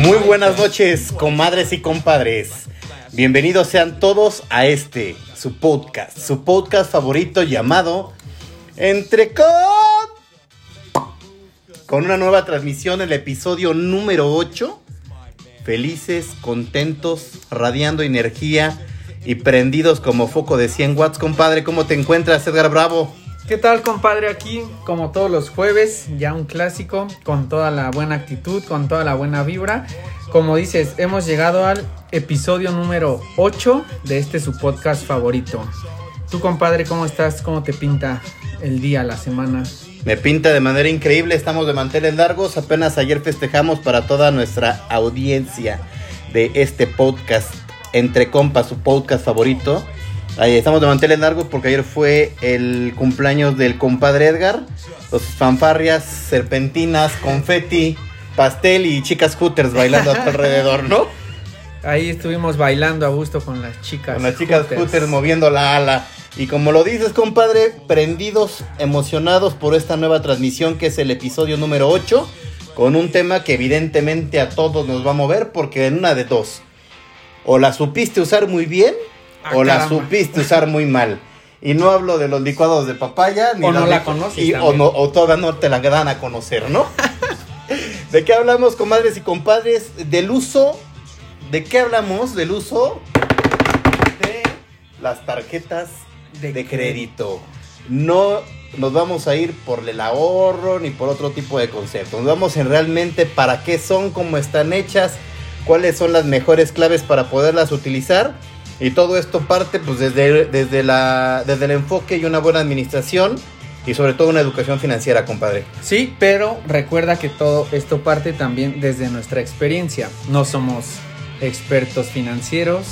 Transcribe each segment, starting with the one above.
Muy buenas noches, comadres y compadres. Bienvenidos sean todos a este, su podcast, su podcast favorito llamado Entre con... Con una nueva transmisión, el episodio número 8. Felices, contentos, radiando energía y prendidos como foco de 100 watts. Compadre, ¿cómo te encuentras, Edgar Bravo? ¿Qué tal, compadre? Aquí, como todos los jueves, ya un clásico, con toda la buena actitud, con toda la buena vibra. Como dices, hemos llegado al episodio número 8 de este su podcast favorito. Tú, compadre, ¿cómo estás? ¿Cómo te pinta el día, la semana? Me pinta de manera increíble, estamos de manteles largos, apenas ayer festejamos para toda nuestra audiencia de este podcast, Entre Compas, su podcast favorito. Ahí estamos de manteles largos porque ayer fue el cumpleaños del compadre Edgar. Los fanfarrias, serpentinas, confeti, pastel y chicas hooters bailando a tu alrededor, ¿no? Ahí estuvimos bailando a gusto con las chicas. Con las chicas hooters, moviendo la ala. Y como lo dices, compadre, prendidos, emocionados por esta nueva transmisión que es el episodio número 8, con un tema que evidentemente a todos nos va a mover porque en una de dos, o la supiste usar muy bien Ah, o la caramba. supiste usar muy mal. Y no hablo de los licuados de papaya, ni O no la conoces y- o, no, o toda no te la dan a conocer, ¿no? ¿De qué hablamos, comadres y compadres? Del uso. ¿De qué hablamos? Del uso de las tarjetas de, De crédito. No nos vamos a ir por el ahorro ni por otro tipo de concepto. Nos vamos en realmente para qué son, cómo están hechas, cuáles son las mejores claves para poderlas utilizar. Y todo esto parte pues desde, desde, la, desde el enfoque y una buena administración y sobre todo una educación financiera, compadre. Sí, pero recuerda que todo esto parte también desde nuestra experiencia. No somos expertos financieros.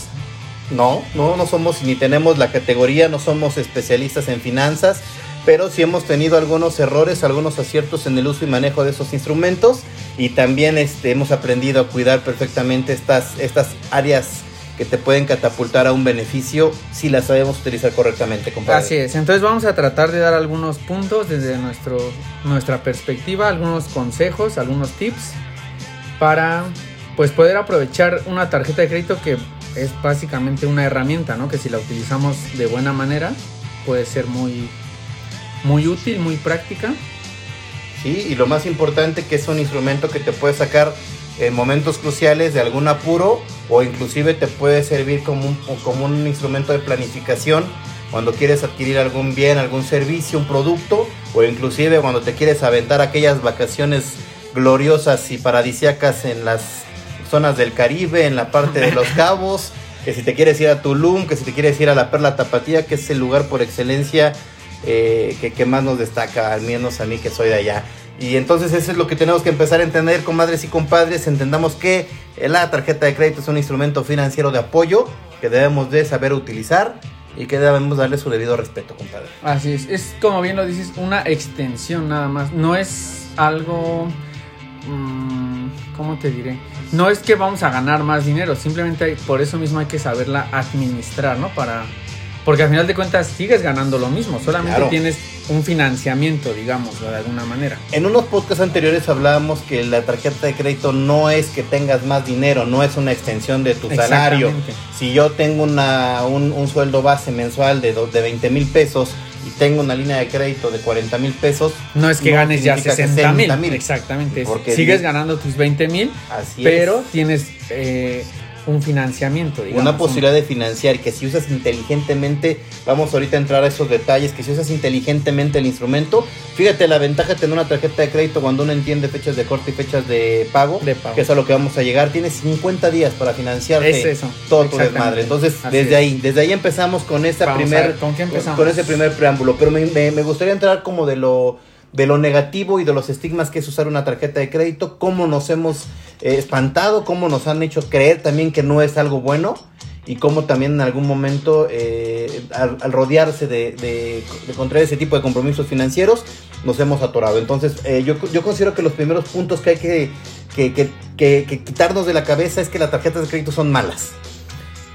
No, no, no somos ni tenemos la categoría, no somos especialistas en finanzas, pero sí hemos tenido algunos errores, algunos aciertos en el uso y manejo de esos instrumentos y también este, hemos aprendido a cuidar perfectamente estas, estas áreas que te pueden catapultar a un beneficio si las sabemos utilizar correctamente, compadre. Así es. Entonces vamos a tratar de dar algunos puntos desde nuestro, nuestra perspectiva, algunos consejos, algunos tips para pues poder aprovechar una tarjeta de crédito que es básicamente una herramienta, ¿no? Que si la utilizamos de buena manera puede ser muy muy útil, muy práctica. Sí, y lo más importante que es un instrumento que te puede sacar en momentos cruciales de algún apuro o inclusive te puede servir como un, como un instrumento de planificación cuando quieres adquirir algún bien, algún servicio, un producto o inclusive cuando te quieres aventar aquellas vacaciones gloriosas y paradisiacas en las zonas del Caribe, en la parte de los cabos, que si te quieres ir a Tulum, que si te quieres ir a la Perla Tapatía, que es el lugar por excelencia eh, que, que más nos destaca, al menos a mí que soy de allá. Y entonces eso es lo que tenemos que empezar a entender, comadres y compadres, entendamos que la tarjeta de crédito es un instrumento financiero de apoyo que debemos de saber utilizar y que debemos darle su debido respeto, compadre. Así es, es como bien lo dices, una extensión nada más. No es algo. mm, ¿Cómo te diré? No es que vamos a ganar más dinero, simplemente por eso mismo hay que saberla administrar, ¿no? Para. Porque al final de cuentas sigues ganando lo mismo, solamente Claro. tienes un financiamiento, digamos, de alguna manera. En unos podcasts anteriores hablábamos que la tarjeta de crédito no es que tengas más dinero, no es una extensión de tu salario. Si yo tengo una, un, un sueldo base mensual de, de 20 mil pesos y tengo una línea de crédito de 40 mil pesos, No es que No ganes ya significa que 60 mil. 60,000. Exactamente. Porque Sigues ganando tus 20 mil, pero es. tienes eh, un financiamiento, digamos. una un- posibilidad de financiar y que si usas inteligentemente, vamos ahorita a entrar a esos detalles, que si usas inteligentemente el instrumento, fíjate la ventaja de tener una tarjeta de crédito cuando uno entiende fechas de corte y fechas de pago, De pago. que es a lo que vamos a llegar, tienes 50 días para financiarte Es eso, todo tu desmadre. Entonces, Así desde es. ahí, desde ahí empezamos con esta Vamos primer, ver, ¿con qué empezamos? con ese primer preámbulo, pero me, me- me gustaría entrar como de lo de lo negativo y de los estigmas que es usar una tarjeta de crédito, cómo nos hemos eh, espantado, cómo nos han hecho creer también que no es algo bueno y cómo también en algún momento eh, al, rodearse de, de, contraer ese tipo de compromisos financieros nos hemos atorado. Entonces eh, yo, yo considero que los primeros puntos que hay que- que- que quitarnos de la cabeza es que las tarjetas de crédito son malas.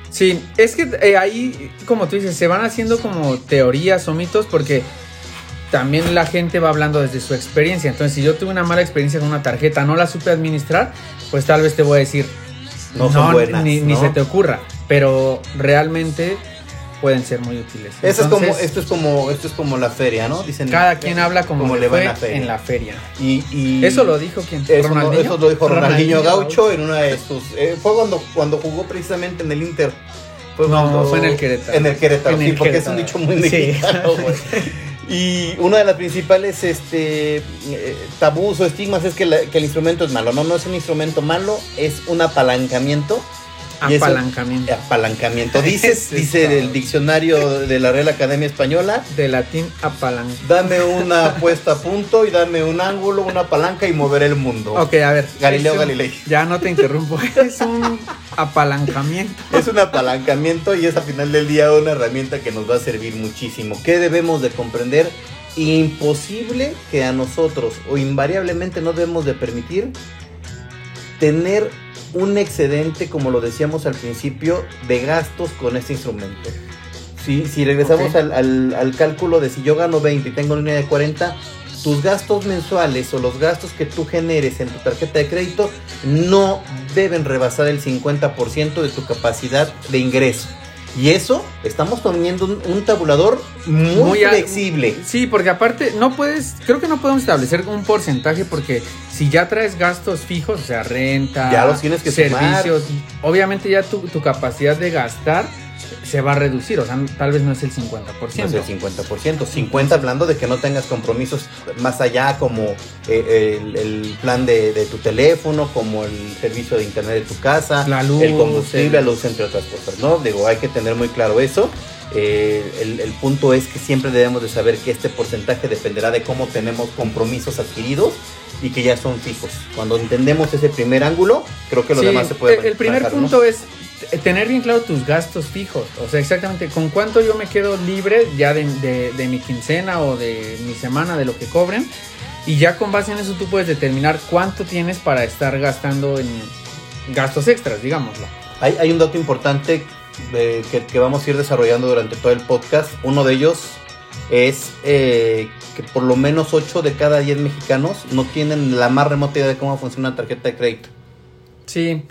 Sí, es que eh, ahí, como tú dices, se van haciendo como teorías o mitos porque también la gente va hablando desde su experiencia. Entonces, si yo tuve una mala experiencia con una tarjeta, no la supe administrar, pues tal vez te voy a decir, No son buenas, ni, ni ¿no? se te ocurra. Pero realmente pueden ser muy útiles. Eso es como, Entonces, esto es como, esto es como la feria, ¿no? Dicen cada quien habla como, le le va en fue la feria. en la feria. Y, y- Eso lo dijo quien? Eso, eso lo dijo Ronaldinho, Gaucho en una de sus. eh, fue cuando, cuando jugó precisamente en el Inter. Fue No, fue en el Querétaro. En el Querétaro, En sí, el porque es un dicho muy Sí. mexicano, güey. Y una de las principales este, eh, tabús o estigmas es que, que el instrumento es malo. No, no es un instrumento malo, es un apalancamiento. Y eso- Apalancamiento. Apalancamiento. Dice, el diccionario de la Real Academia Española. De latín apalancamiento. Dame una puesta a punto y dame un ángulo, una palanca y moveré el mundo. Ok, a ver. Galileo un- Galilei. Ya no te interrumpo. Es un apalancamiento. Es un apalancamiento y es al final del día una herramienta que nos va a servir muchísimo. ¿Qué debemos de comprender? Imposible que a nosotros o invariablemente no debemos de permitir tener un excedente, como lo decíamos al principio, de gastos con este instrumento. Si, si regresamos al, al- al cálculo de si yo gano 20 y tengo línea de 40, tus gastos mensuales o los gastos que tú generes en tu tarjeta de crédito no deben rebasar el 50% de tu capacidad de ingreso. Y eso, estamos poniendo un, un tabulador muy, Muy a- flexible. Sí, porque aparte no puedes, creo que no podemos establecer un porcentaje porque si ya traes gastos fijos, o sea, renta, Ya los tienes que servicios, obviamente ya tu, tu capacidad de gastar se va a reducir, o sea, tal vez no es el 50%. No es el 50%. 50 hablando de que no tengas compromisos más allá como eh, el, el plan de, de tu teléfono, como el servicio de internet de tu casa, La luz, el combustible, el- la luz, entre otras cosas, ¿no? Digo, hay que tener muy claro eso. Eh, el, el punto es que siempre debemos de saber que este porcentaje dependerá de cómo tenemos compromisos adquiridos y que ya son fijos. Cuando entendemos ese primer ángulo, creo que lo Sí, demás se puede el, el primer manejar, ¿no? punto es tener bien claro tus gastos fijos, o sea, exactamente con cuánto yo me quedo libre ya de, de- de mi quincena o de mi semana, de lo que cobren, y ya con base en eso tú puedes determinar cuánto tienes para estar gastando en gastos extras, digámoslo. Hay, hay un dato importante eh, que, que vamos a ir desarrollando durante todo el podcast. Uno de ellos es eh, que por lo menos 8 de cada 10 mexicanos no tienen la más remota idea de cómo funciona una tarjeta de crédito. Sí,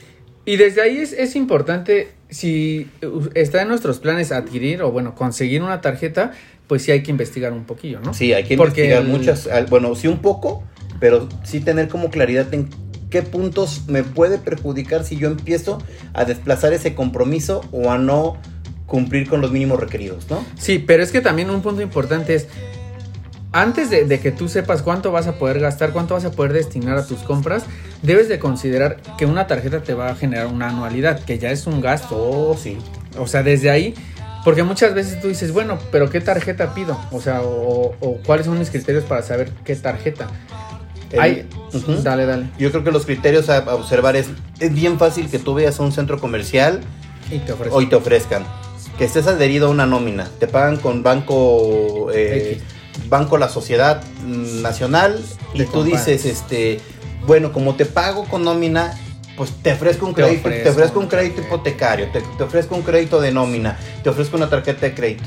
y desde ahí es, es importante, si está en nuestros planes adquirir o bueno, conseguir una tarjeta, pues sí hay que investigar un poquillo, ¿no? Sí, hay que Porque investigar el- muchas, bueno, sí un poco, pero sí tener como claridad en qué puntos me puede perjudicar si yo empiezo a desplazar ese compromiso o a no cumplir con los mínimos requeridos, ¿no? Sí, pero es que también un punto importante es, antes de, de que tú sepas cuánto vas a poder gastar, cuánto vas a poder destinar a tus compras, debes de considerar que una tarjeta te va a generar una anualidad, que ya es un gasto. Oh, sí. O sea, desde ahí, porque muchas veces tú dices, bueno, pero ¿qué tarjeta pido? O sea, o, o cuáles son mis criterios para saber qué tarjeta. El-. Dale, dale. Yo creo que los criterios a, a observar es, es bien fácil que tú veas a un centro comercial Y te ofrezco. hoy te ofrezcan que estés adherido a una nómina, te pagan con banco eh, banco la sociedad nacional y tú dices este bueno como te pago con nómina pues te ofrezco un crédito, te ofrezco ofrezco un crédito hipotecario, te, te ofrezco un crédito de nómina, te ofrezco una tarjeta de crédito.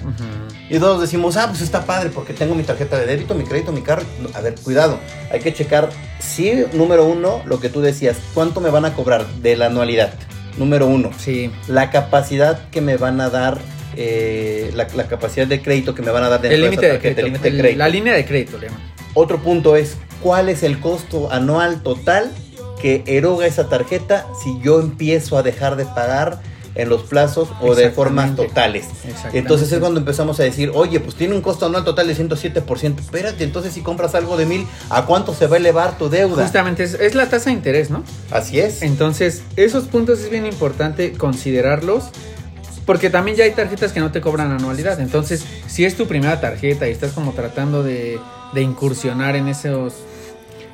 Y todos decimos, ah, pues está padre porque tengo mi tarjeta de débito, mi crédito, mi carro. A ver, cuidado, hay que checar, sí, número uno, lo que tú decías, ¿cuánto me van a cobrar de la anualidad? Número uno, Sí. la capacidad que me van a dar, eh, la, la capacidad de crédito que me van a dar El de límite el límite de crédito. La línea de crédito, le llaman. Otro punto es, ¿cuál es el costo anual total que eroga esa tarjeta si yo empiezo a dejar de pagar en los plazos o de formas totales? Entonces es cuando empezamos a decir, oye, pues tiene un costo anual total de 107%. Espérate, entonces si compras algo de mil, ¿a cuánto se va a elevar tu deuda? Justamente es, es la tasa de interés, ¿no? Así es. Entonces, esos puntos es bien importante considerarlos. Porque también ya hay tarjetas que no te cobran anualidad. Entonces, si es tu primera tarjeta y estás como tratando de, de incursionar en esos,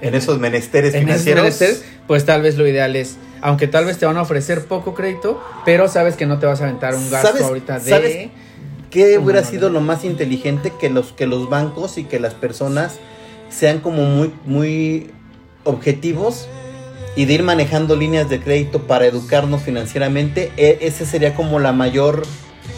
En esos menesteres en esos financieros. menesteres, pues tal vez lo ideal es, aunque tal vez te van a ofrecer poco crédito, pero sabes que no te vas a aventar un gasto ¿Sabes- ahorita de... sabes ¿Qué hubiera sido lo más inteligente que los, que los bancos y que las personas sean como muy, muy objetivos y de ir manejando líneas de crédito para educarnos financieramente? E- ese sería como la mayor,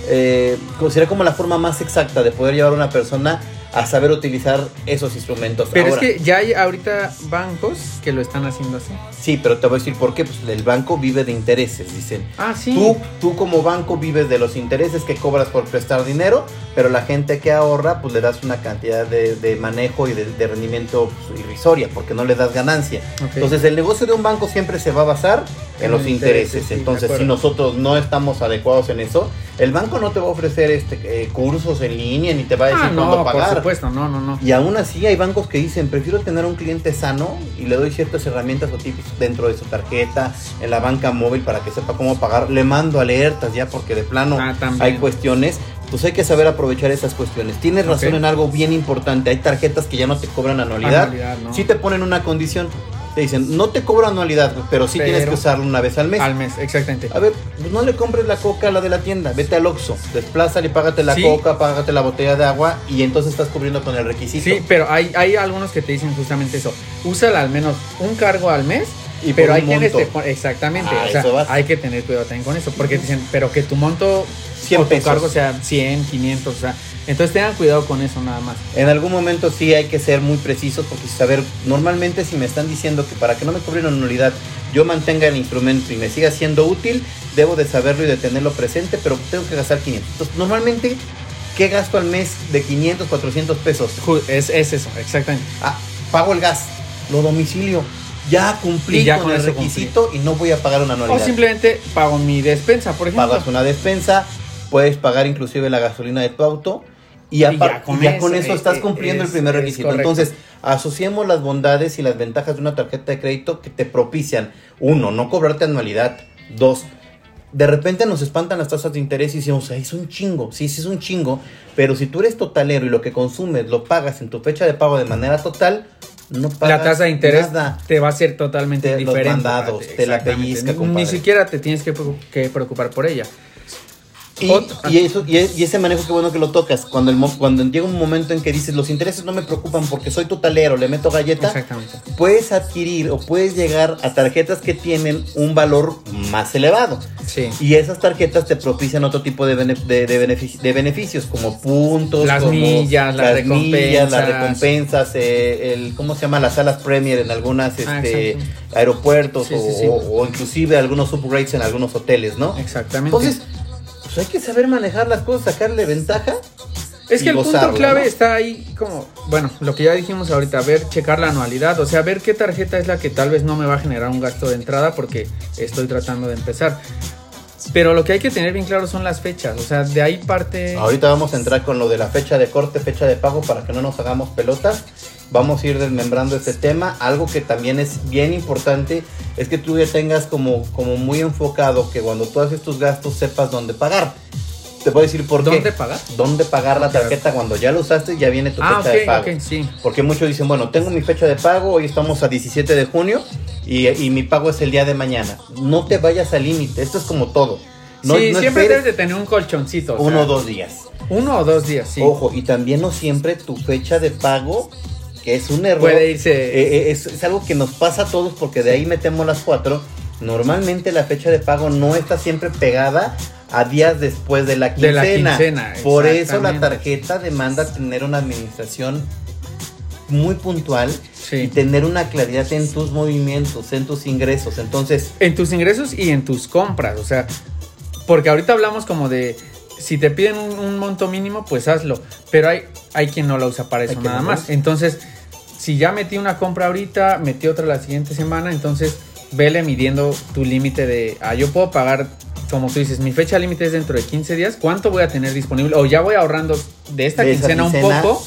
eh, sería como la forma más exacta de poder llevar a una persona a saber utilizar esos instrumentos. Pero Ahora, es que ya hay ahorita bancos que lo están haciendo así. Sí, pero te voy a decir por qué. Pues el banco vive de intereses, dicen. Ah, sí. Tú, tú como banco vives de los intereses que cobras por prestar dinero, pero la gente que ahorra, pues le das una cantidad de, de manejo y de, de rendimiento pues, irrisoria, porque no le das ganancia. Entonces el negocio de un banco siempre se va a basar en En los intereses. sí, Entonces si nosotros no estamos adecuados en eso, el banco no te va a ofrecer este eh, cursos en línea ni te va a decir ah, cuándo no, por pagar. supuesto, no, no, no. Y aún así hay bancos que dicen, prefiero tener un cliente sano y le doy ciertas herramientas o tips dentro de su tarjeta, en la banca móvil para que sepa cómo pagar. Le mando alertas ya porque de plano Ah, hay cuestiones. Pues hay que saber aprovechar esas cuestiones. Tienes razón en algo bien importante. Hay tarjetas que ya no te cobran anualidad. Anualidad, ¿no? Sí te ponen una condición. Te dicen, no te cobro anualidad, pero sí tienes que usarlo una vez al mes. Al mes, exactamente. A ver, pues no le compres la coca a la de la tienda, vete al Oxxo, desplázale y págate la Sí. coca, págate la botella de agua y entonces estás cubriendo con el requisito. Sí, pero hay, hay algunos que te dicen justamente eso. Úsala al menos un cargo al mes. Y pero hay quienes te exactamente, Ah, o sea, hay que tener cuidado también con eso, porque te dicen, pero que tu monto 100 o tu pesos. cargo sea 100, 500, o sea, entonces tengan cuidado con eso nada más. En algún momento sí hay que ser muy precisos porque saber, normalmente si me están diciendo que para que no me cobren anualidad yo mantenga el instrumento y me siga siendo útil, debo de saberlo y de tenerlo presente, pero tengo que gastar 500. Entonces, normalmente, ¿qué gasto al mes de 500, 400 pesos? Es, es eso, exactamente. Ah, pago el gas, lo domicilio, ya cumplí ya con, con el requisito y no voy a pagar una O anualidad. simplemente pago mi despensa, por ejemplo. Pagas una despensa, puedes pagar inclusive la gasolina de tu auto y, Y ya con y ya con eso, eso estás eh, cumpliendo es- el primer requisito. Entonces, asociemos las bondades y las ventajas de una tarjeta de crédito que te propician, uno, no cobrarte anualidad, dos, de repente nos espantan las tasas de interés y decimos, "Ay, es un chingo, sí, sí es un chingo, pero si tú eres totalero y lo que consumes lo pagas en tu fecha de pago de manera total, no pagas la tasa de interés nada. te va a ser totalmente Te- los diferente. mandados, Pati, te la pellizca, Ni-. Ni siquiera te tienes que preocupar por ella. Y, y eso, y, ese manejo, qué bueno que lo tocas. Cuando, el, cuando llega un momento en que dices, los intereses no me preocupan porque soy totalero, le meto galleta, puedes adquirir o puedes llegar a tarjetas que tienen un valor más elevado. Sí. Y esas tarjetas te propician otro tipo de, bene- de, de de beneficios, como puntos, Las como millas, las millas, las recompensas. recompensas, eh, el, ¿cómo se llama? Las salas Premier en algunas Ah, este, aeropuertos Sí, o, sí, sí. o- o inclusive algunos upgrades en algunos hoteles, ¿no? Exactamente. Entonces, pues hay que saber manejar las cosas, sacarle ventaja. Es que el punto clave ¿no? está ahí como, bueno, lo que ya dijimos ahorita, ver, checar la anualidad, o sea, ver qué tarjeta es la que tal vez no me va a generar un gasto de entrada porque estoy tratando de empezar. Pero lo que hay que tener bien claro son las fechas, o sea, de ahí parte... Ahorita vamos a entrar con lo de la fecha de corte, fecha de pago para que no nos hagamos pelotas. Vamos a ir desmembrando este tema. Algo que también es bien importante es que tú ya tengas como, como muy enfocado que cuando tú haces tus gastos sepas dónde pagar. Te a decir por qué. ¿Dónde pagar? Dónde pagar la tarjeta cuando ya lo usaste ya viene tu Ah, fecha de pago. ok, sí. Porque muchos dicen, bueno, tengo mi fecha de pago, hoy estamos a 17 de junio y, y mi pago es el día de mañana. No te vayas al límite, esto es como todo. No, sí, no siempre debes de tener un colchoncito. o uno sea, o dos días. Uno o dos días, sí. Ojo, y también no siempre tu fecha de pago, que es un error. Puede irse... eh, eh, es, es algo que nos pasa a todos porque de ahí metemos las cuatro. Normalmente la fecha de pago no está siempre pegada a días después de la De la quincena. quincena, Por eso la tarjeta demanda tener una administración muy puntual Sí. y tener una claridad en tus movimientos, en tus ingresos. Entonces, En tus ingresos y en tus compras, o sea, porque ahorita hablamos como de si te piden un, un monto mínimo, pues hazlo, pero hay, hay quien no lo usa para eso nada no más. usa. Entonces, si ya metí una compra ahorita, metí otra la siguiente semana, entonces vele midiendo tu límite de, ah, yo puedo pagar, como tú dices, mi fecha límite es dentro de 15 días, ¿cuánto voy a tener disponible? O ya voy ahorrando de esta De esa quincena, quincena. un poco.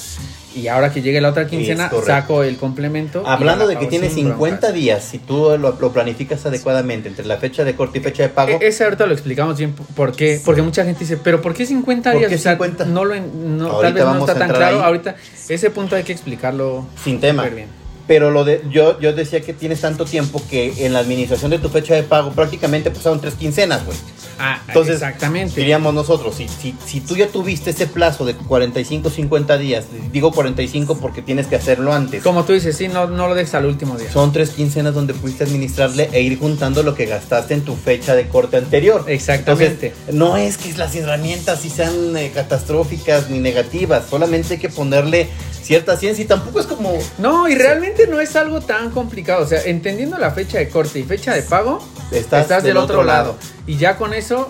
Y ahora que llegue la otra quincena, saco el complemento. hablando de que sin 50 broncas. días, si tú lo, lo planificas adecuadamente entre la fecha de corte y fecha de pago, E- Ese ahorita lo explicamos bien por qué, porque mucha gente dice, pero ¿por qué 50 ¿Por días? qué O sea, 50? no lo no, tal vez no está tan claro. ahí. Ahorita ese punto hay que explicarlo sin tema. bien. Pero lo de yo yo decía que tienes tanto tiempo que en la administración de tu fecha de pago prácticamente pasaron tres quincenas, güey. Ah, Entonces, exactamente. Diríamos nosotros, si, si, si tú ya tuviste ese plazo de 45, 50 días, digo 45 porque tienes que hacerlo antes. Como tú dices, sí, no, no lo dejes al último día. Son tres quincenas donde pudiste administrarle e ir juntando lo que gastaste en tu fecha de corte anterior. Exactamente. Entonces, no es que las herramientas sí sean eh, catastróficas ni negativas, solamente hay que ponerle cierta ciencia y tampoco es como... No, y realmente no es algo tan complicado. O sea, entendiendo la fecha de corte y fecha de pago, estás, del, otro, lado. Y ya con eso,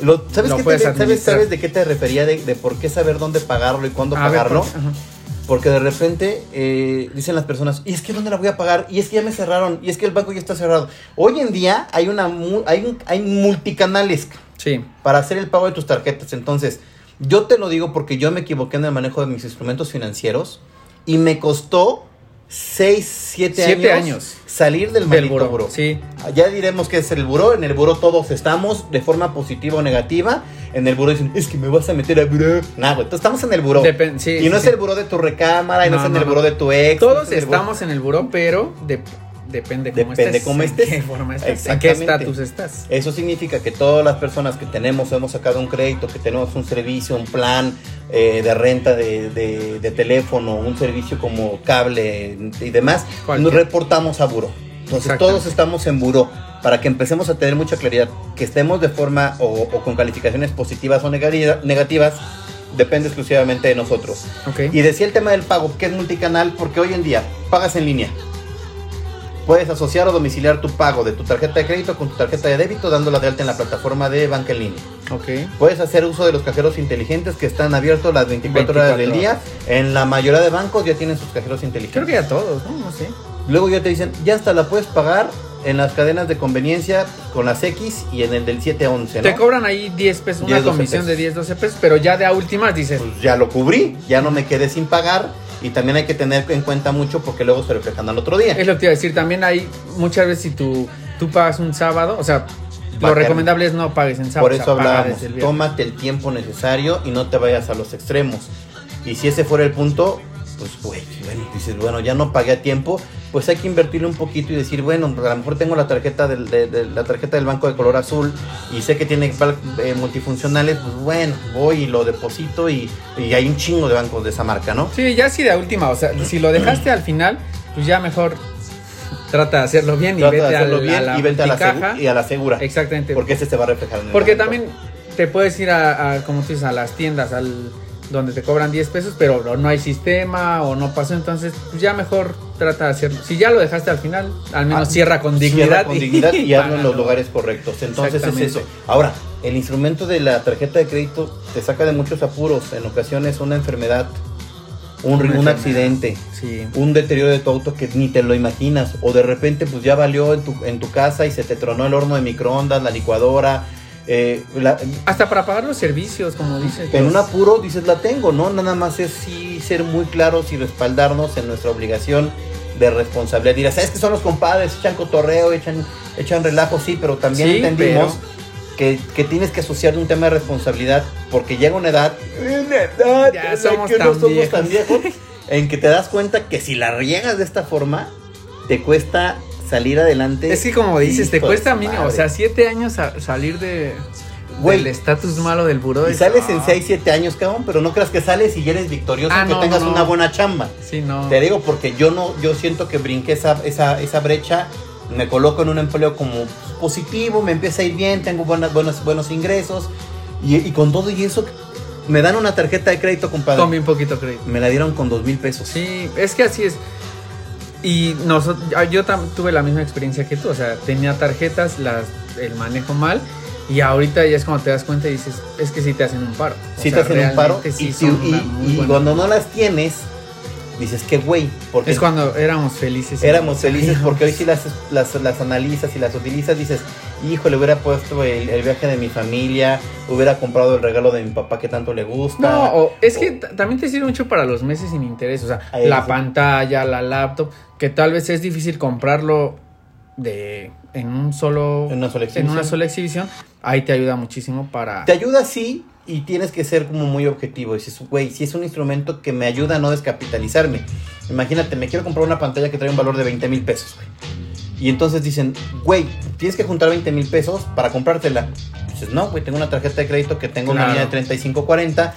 Lo- ¿sabes, Lo qué te- ¿sabes, sabes de qué te refería? De, de por qué saber dónde pagarlo y cuándo a pagarlo. Porque de repente eh, dicen las personas, y es que dónde la voy a pagar, y es que ya me cerraron, y es que el banco ya está cerrado. Hoy en día hay una hay, un- hay multicanales Sí. para hacer el pago de tus tarjetas. Entonces, yo te lo digo porque yo me equivoqué en el manejo de mis instrumentos financieros y me costó 6, 7 Siete años, años. salir del Del buró. buró. Sí. Ya diremos que es el buró. En el buró todos estamos de forma positiva o negativa. En el buró dicen, es que me vas a meter a buró. Nah, güey, entonces estamos en el buró. Depen- sí, y no sí, es el buró de tu recámara, y no, No, es en no, el no. buró de tu ex. Todos es estamos en el buró, pero de- depende cómo Depende estés. cómo en estés. qué forma estés, en qué estatus estás. Eso significa que todas las personas que tenemos, hemos sacado un crédito, que tenemos un servicio, un plan eh, de renta de, de- de teléfono, un servicio como cable y demás, Cualquier. nos reportamos a buró. Entonces todos estamos en buró para que empecemos a tener mucha claridad, que estemos de forma o, o con calificaciones positivas o negati- negativas, depende exclusivamente de nosotros. Y decía el tema del pago, que es multicanal, porque hoy en día pagas en línea. Puedes asociar o domiciliar tu pago de tu tarjeta de crédito con tu tarjeta de débito dándola de alta en la plataforma de banca en línea. ok. Puedes hacer uso de los cajeros inteligentes que están abiertos las 24, horas 24 del día. En la mayoría de bancos ya tienen sus cajeros inteligentes. Creo que ya todos, ¿no? No sé. Luego ya te dicen, ya hasta la puedes pagar en las cadenas de conveniencia con las X y en el del 711, ¿no? Te cobran ahí 10 pesos, una 10, 12 comisión pesos. de 10, 12 pesos, pero ya de a últimas dices, Pues ya lo cubrí, ya no me quedé sin pagar y también hay que tener en cuenta mucho porque luego se reflejan al otro día. es lo que te iba a decir, también hay muchas veces si tú, tú pagas un sábado, o sea, lo recomendable es no pagues en sábado. Por eso hablábamos, el tómate el tiempo necesario y no te vayas a los extremos. Y si ese fuera el punto, pues güey, bueno, dices, bueno, ya no pagué a tiempo, pues hay que invertirle un poquito y decir, bueno, a lo mejor tengo la tarjeta del, de- de- la tarjeta del banco de color azul y sé que tiene eh, multifuncionales, pues bueno, voy y lo deposito y, y hay un chingo de bancos de esa marca, ¿no? Sí, ya si de a última, o sea, si lo dejaste al final, pues ya mejor trata de hacerlo bien y Trata de vete hacerlo al- bien a la y vete a la, segu- y a la segura. Exactamente. Porque ese se va a reflejar en el Porque también te puedes ir a, a, como tú dices, a las tiendas, al donde te cobran 10 pesos, pero no hay sistema o no pasó, entonces pues ya mejor trata de hacerlo. Si ya lo dejaste al final, al menos Ah, cierra con Cierra dignidad. con dignidad y hazlo en los lugares correctos. Entonces es eso. Ahora, el instrumento de la tarjeta de crédito te saca de muchos apuros. En ocasiones una enfermedad, un, Una un accidente, Sí. un deterioro de tu auto que ni te lo imaginas. O de repente pues ya valió en tu, en tu casa y se te tronó el horno de microondas, la licuadora. Eh, la- Hasta para pagar los servicios, como dices. en un apuro dices la tengo, ¿no? Nada más es sí ser muy claros y respaldarnos en nuestra obligación de responsabilidad. Dirás, ¿sabes que son los compadres? Echan cotorreo, echan, echan relajo, sí, pero también Sí, entendimos que, que tienes que asociar un tema de responsabilidad porque llega una edad, una edad Ya en somos que no somos viejos. tan viejos, en que te das cuenta que si la riegas de esta forma, te cuesta salir adelante. Es que como dices, te cuesta mínimo, o sea, siete años a salir de Güey. del estatus malo del buró. Y es- sales en ah, 6, 7 años, cabrón, pero no creas que sales y ya eres victorioso Ah, no, tengas no. una buena chamba. Sí, no. Te digo porque yo no, yo siento que brinqué esa, esa, esa brecha, me coloco en un empleo como positivo, me empieza a ir bien, tengo buenas, buenos, buenos ingresos y, y con todo y eso me dan una tarjeta de crédito, compadre. Con bien poquito crédito. Me la dieron con dos mil pesos. Sí, es que así es. Y nosotros, yo tam- tuve la misma experiencia que tú, o sea, tenía tarjetas, las, el manejo mal, y ahorita ya es cuando te das cuenta y dices, es que sí te hacen un paro. O Si sea, te hacen un paro sí y, cuando no las tienes, dices que güey, porque Es cuando éramos felices. éramos felices porque hoy si las, las, las analizas y las utilizas, dices, híjole, hubiera puesto el, el viaje de mi familia, hubiera comprado el regalo de mi papá que tanto le gusta. No, o es O- que también te sirve mucho para los meses sin interés, o sea, la sí. pantalla, la laptop, que tal vez es difícil comprarlo de en un solo En una sola en exhibición. una sola exhibición, ahí te ayuda muchísimo para Te ayuda sí y tienes que ser como muy objetivo. Dices, güey, si es un instrumento que me ayuda a no descapitalizarme. Imagínate, me quiero comprar una pantalla que trae un valor de 20 mil pesos, güey. Y entonces dicen, güey, tienes que juntar 20 mil pesos para comprártela. Dices, no, güey, tengo una tarjeta de crédito que tengo una línea de 3540,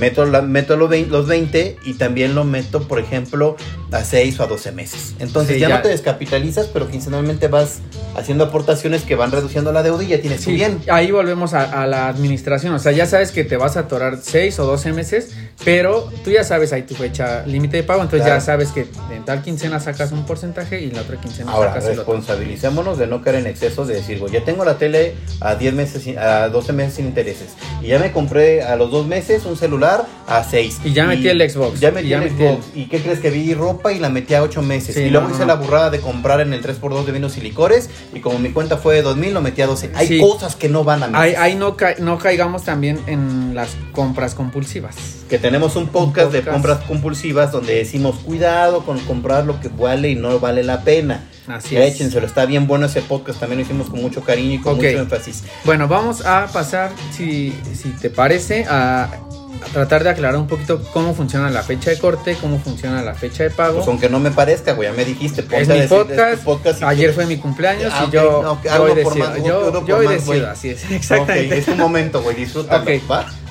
meto, la, meto los, 20, los 20 y también lo meto, por ejemplo, a 6 o a 12 meses. Entonces Sí, ya, ya. no te descapitalizas, pero quincenalmente vas haciendo aportaciones que van reduciendo la deuda y ya tienes tu Sí, bien. ahí volvemos a, a la administración. O sea, ya sabes que te vas a atorar 6 o 12 meses, pero tú ya sabes ahí tu fecha límite de pago. Entonces Claro. ya sabes que en tal quincena sacas un porcentaje y en la otra quincena Ahora, sacas el otro. responsabilicémonos de no caer en excesos de decir, ya tengo la tele a 10 meses, sin- a 12 meses sin intereses. Y ya me compré a los dos meses un celular a 6. Y ya metí el Xbox. Ya metí Y ya el metí Xbox. ¿Y qué crees que vi ropa y la metí a 8 meses? Sí, y luego no, hice no, la burrada de comprar en el 3x2 de vinos y licores. Y como mi cuenta fue de 2000, lo metí a 12. Hay Sí. cosas que no van a Ahí, meses. ahí no, ca- no caigamos también en las compras compulsivas. Que tenemos un podcast, de podcast. compras compulsivas donde decimos cuidado con comprar lo que vale y no vale la pena. Así es. Échenselo, está bien bueno ese podcast, también lo hicimos con mucho cariño y con mucho énfasis. Bueno, vamos a pasar, si, si te parece, a, a tratar de aclarar un poquito cómo funciona la fecha de corte, cómo funciona la fecha de pago. Pues aunque no me parezca, güey, ya me dijiste, ponte es mi podcast. tu podcast Ayer tú- fue mi cumpleaños Ah, y yo, no, yo hoy decido. más, yo, yo hoy decido, así es. Exactamente. es tu momento, güey, disfrútalo, Ok.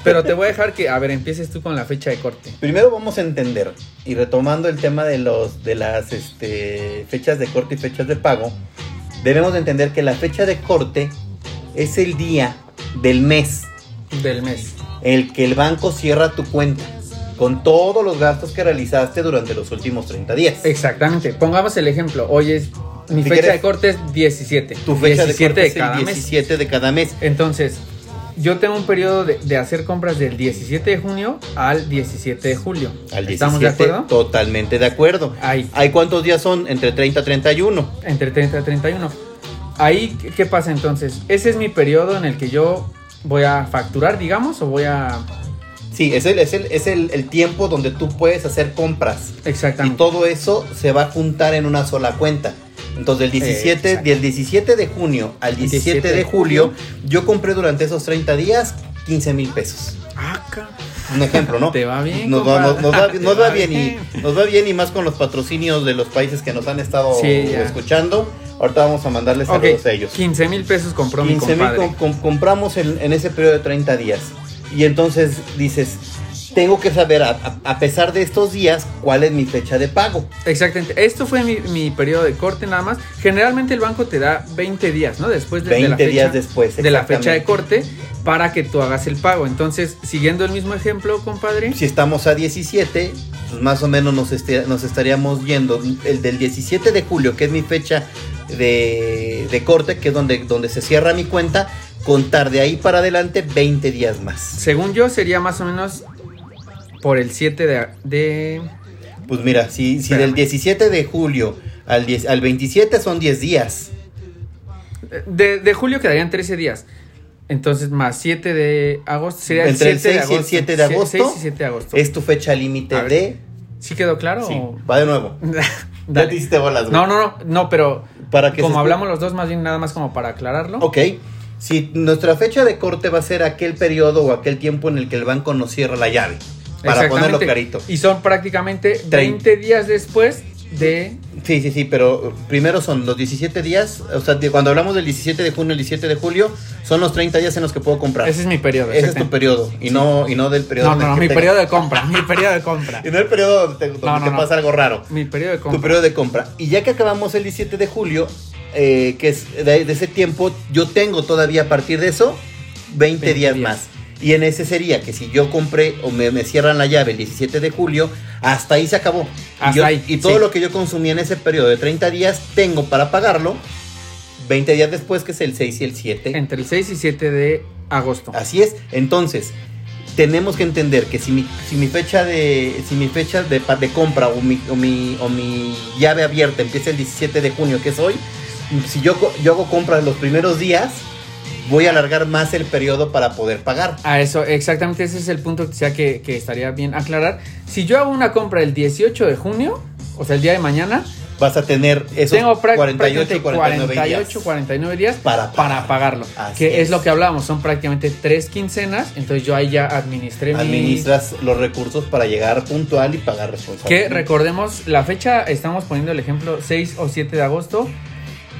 Pero te voy a dejar que, a ver, empieces tú con la fecha de corte. Primero vamos a entender, y retomando el tema de los de las este, fechas de corte y fechas de pago, debemos de entender que la fecha de corte es el día del mes Del mes. el que el banco cierra tu cuenta con todos los gastos que realizaste durante los últimos 30 días. Exactamente. Pongamos el ejemplo. Hoy es. Mi Si fecha quieres- de corte es 17. Tu fecha 17 de corte es cada el mes. 17 de cada mes. Entonces, yo tengo un periodo de, de hacer compras del 17 de junio al 17 de julio. Al 17, ¿Estamos de acuerdo? Totalmente de acuerdo. Ahí, ¿Hay cuántos días son? Entre 30 y 31. entre 30 y 31. Ahí, ¿qué- ¿qué pasa entonces? Ese es mi periodo en el que yo voy a facturar, digamos, o voy a... Sí, es el, es el, es el, el tiempo donde tú puedes hacer compras. Y Exactamente. todo eso se va a juntar en una sola cuenta. Entonces, del 17, Exacto. del 17 de junio al 17 de julio, yo compré durante esos 30 días 15 mil pesos. Ah, ca- Un ejemplo, ¿no? Te va bien, Nos, va- nos- nos va, nos va va bien, bien. y nos va bien y más con los patrocinios de los países que nos han estado Sí, escuchando. Ahorita vamos a mandarles saludos a ellos. 15 mil pesos compró mi 15 mil compadre. com- com- compramos en, en ese periodo de 30 días. Y entonces dices, tengo que saber, a, pesar de estos días, cuál es mi fecha de pago. Exactamente. Esto fue mi, mi periodo de corte nada más. Generalmente el banco te da 20 días, ¿no? Después de, de 20 la fecha, días después. de la fecha de corte para que tú hagas el pago. Entonces, siguiendo el mismo ejemplo, compadre. Si estamos a 17, pues más o menos nos, este- nos estaríamos yendo. El del 17 de julio, que es mi fecha de, de corte, que es donde, donde se cierra mi cuenta, contar de ahí para adelante 20 días más. Según yo, sería más o menos por el 7 de... de- Pues mira, si, si del 17 de julio al, 10 al 27 son 10 días. de, de julio quedarían 13 días. Entonces, más 7 de agosto sería Entre el 7 de 6 y el agosto. 7 de agosto 6 y 7 de agosto. Es tu fecha límite de... ¿Sí quedó claro? Sí, o- va de nuevo. Ya te hiciste bolas, güey. No, no, no, no, pero Para que como hablamos los dos, más bien nada más como para aclararlo. Ok. Si nuestra fecha de corte va a ser aquel periodo o aquel tiempo en el que el banco nos cierra la llave. Para ponerlo clarito. Y son prácticamente 20 días después de... Sí, sí, sí, pero primero son los 17 días. O sea, cuando hablamos del 17 de junio al 17 de julio, son los 30 días en los que puedo comprar. Ese es mi periodo. Ese es tu periodo. Y, no, y no del periodo No, el no, no, mi periodo de compra. mi periodo de compra. Y no el periodo donde te, donde No, no, te no. pasa algo raro. Mi periodo de compra. Tu periodo de compra. Y ya que acabamos el 17 de julio, eh, que es de, de ese tiempo, yo tengo todavía a partir de eso 20, 20 días, días. más. Y en ese sería que si yo compré o me, me cierran la llave el 17 de julio, hasta ahí se acabó. y, Hasta yo- ahí, y todo sí. lo que yo consumí en ese periodo de 30 días, tengo para pagarlo 20 días después, que es el 6 y el 7. Entre el 6 y 7 de agosto. Así es. Entonces, tenemos que entender que si mi, si mi fecha de si mi fecha de, de compra o mi, o, mi, o mi llave abierta empieza el 17 de junio, que es hoy, si yo, yo hago compras los primeros días, voy a alargar más el periodo para poder pagar. A eso, exactamente ese es el punto que, que, que estaría bien aclarar. Si yo hago una compra el 18 de junio, o sea, el día de mañana, Vas a tener esos tengo práct- 48, prácticamente 49 48, días 49 días para, para pagarlo. Así que es. es. lo que hablábamos, son prácticamente tres quincenas, entonces yo ahí ya administré mi... Administras los recursos para llegar puntual y pagar Que responsablemente. recordemos, la fecha, estamos poniendo el ejemplo 6 o 7 de agosto.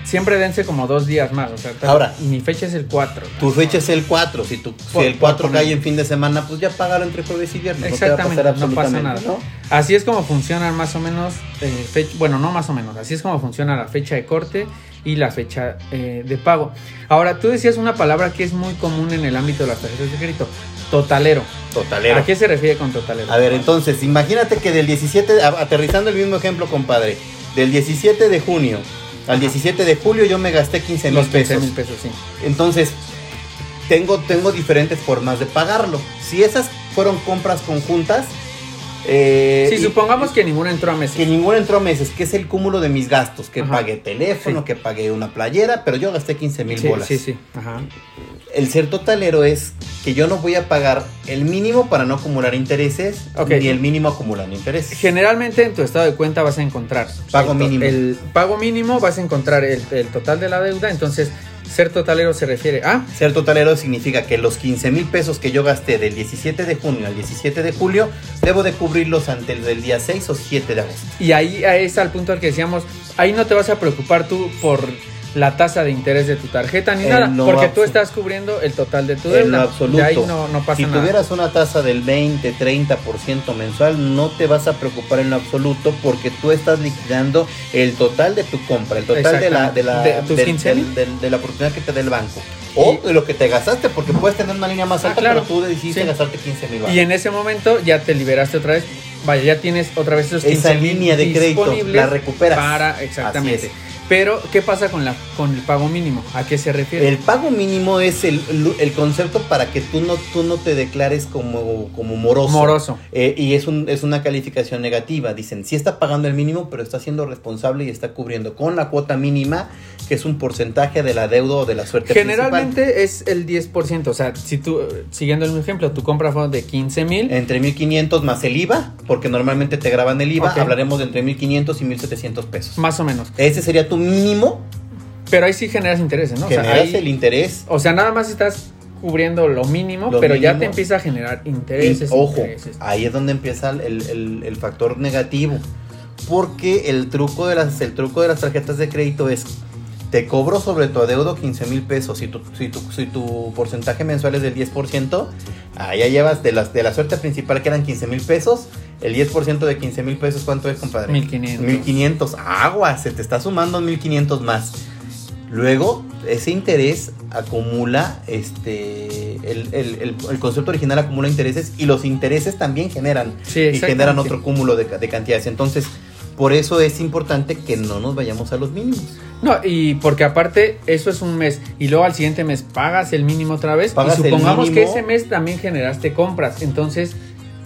Siempre dense como dos días más. O sea, tal- Ahora. mi fecha es el 4. Tu fecha es el 4. Si, tu, Por- si el 4 por poner. cae en fin de semana, pues ya págalo entre jueves y viernes. Exactamente, no, pasa nada. ¿no? Así es como funcionan más o menos, eh, fech- bueno, no más o menos, así es como funciona la fecha de corte y la fecha eh, de pago. Ahora, tú decías una palabra que es muy común en el ámbito de las tarjetas de crédito, totalero. Totalero. ¿A qué se refiere con totalero? A ver, entonces, imagínate que del 17, a- aterrizando el mismo ejemplo, compadre, del 17 de junio al 17 de julio yo me gasté 15 mil 15 pesos. mil pesos, sí. Entonces, tengo, tengo diferentes formas de pagarlo. Si esas fueron compras conjuntas, eh, Si y- supongamos que ninguno entró a meses. que ninguno entró a meses, que es el cúmulo de mis gastos, que Ajá. pagué teléfono, Sí. que pagué una playera, pero yo gasté 15 mil sí, bolas. sí, sí, ajá. El ser totalero es que yo no voy a pagar el mínimo para no acumular intereses, ni el mínimo acumulando intereses. Generalmente en tu estado de cuenta vas a encontrar Pago el mínimo. El pago mínimo vas a encontrar el, el total de la deuda. Entonces, ser totalero se refiere a Ser totalero significa que los 15 mil pesos que yo gasté del 17 de junio al 17 de julio, debo de cubrirlos antes del día 6 o 7 de agosto. Y ahí ahí es al punto al que decíamos, ahí no te vas a preocupar tú por la tasa de interés de tu tarjeta ni En nada, porque tú estás cubriendo el total de tu En deuda. lo absoluto. De ahí no, no pasa si nada. tuvieras una tasa del 20, 30% mensual, no te vas a preocupar en lo absoluto porque tú estás liquidando el total de tu compra, el total de la, de la, De tus del- 15 del- mil. del- de la oportunidad que te dé el banco. O Y- de lo que te gastaste, porque puedes tener una línea más Ah, alta, claro. pero tú decidiste Sí. gastarte 15 mil Y en ese momento ya te liberaste otra vez. Vaya, ya tienes otra vez esos 15 Esa línea de crédito la recuperas. Para, exactamente. Pero, ¿qué pasa con, la, con el pago mínimo? ¿A qué se refiere? El pago mínimo es el, el concepto para que tú no, tú no te declares como, como moroso. Moroso. Eh, y es, un, es una calificación negativa. Dicen, sí está pagando el mínimo, pero está siendo responsable y está cubriendo con la cuota mínima, que es un porcentaje de la deuda o de la suerte Generalmente es el 10%. O sea, si tú, siguiendo el mismo ejemplo, tu compra fue de 15 mil. Entre 1500 más el IVA, porque normalmente te graban el IVA, Ok. hablaremos de entre 1500 y 1700 pesos. Más o menos. Ese sería tu mínimo, Pero ahí sí generas intereses, ¿no? O sea, generas ahí- el interés. o sea, nada más estás cubriendo lo mínimo, Lo pero ya te empieza a generar intereses. Y, ojo, intereses. ahí es donde empieza el, el- el factor negativo. Porque el truco, de las, el truco de las tarjetas de crédito es, te cobro sobre tu adeudo 15 mil pesos. Si tu, si, tu, si tu porcentaje mensual es del 10%, ahí ya llevas de, las, de la suerte principal que eran 15 mil pesos. El 10% de 15 mil pesos, ¿cuánto es, compadre? 1500. 1500. Agua, se te está sumando 1500 más. Luego, ese interés acumula, este, el, el- el- el concepto original acumula intereses y los intereses también generan Sí, y generan otro cúmulo de cantidades. Entonces, por eso es importante que no nos vayamos a los mínimos. No, y porque aparte eso es un mes y luego al siguiente mes pagas el mínimo otra vez Pagas y supongamos que ese mes también generaste compras, entonces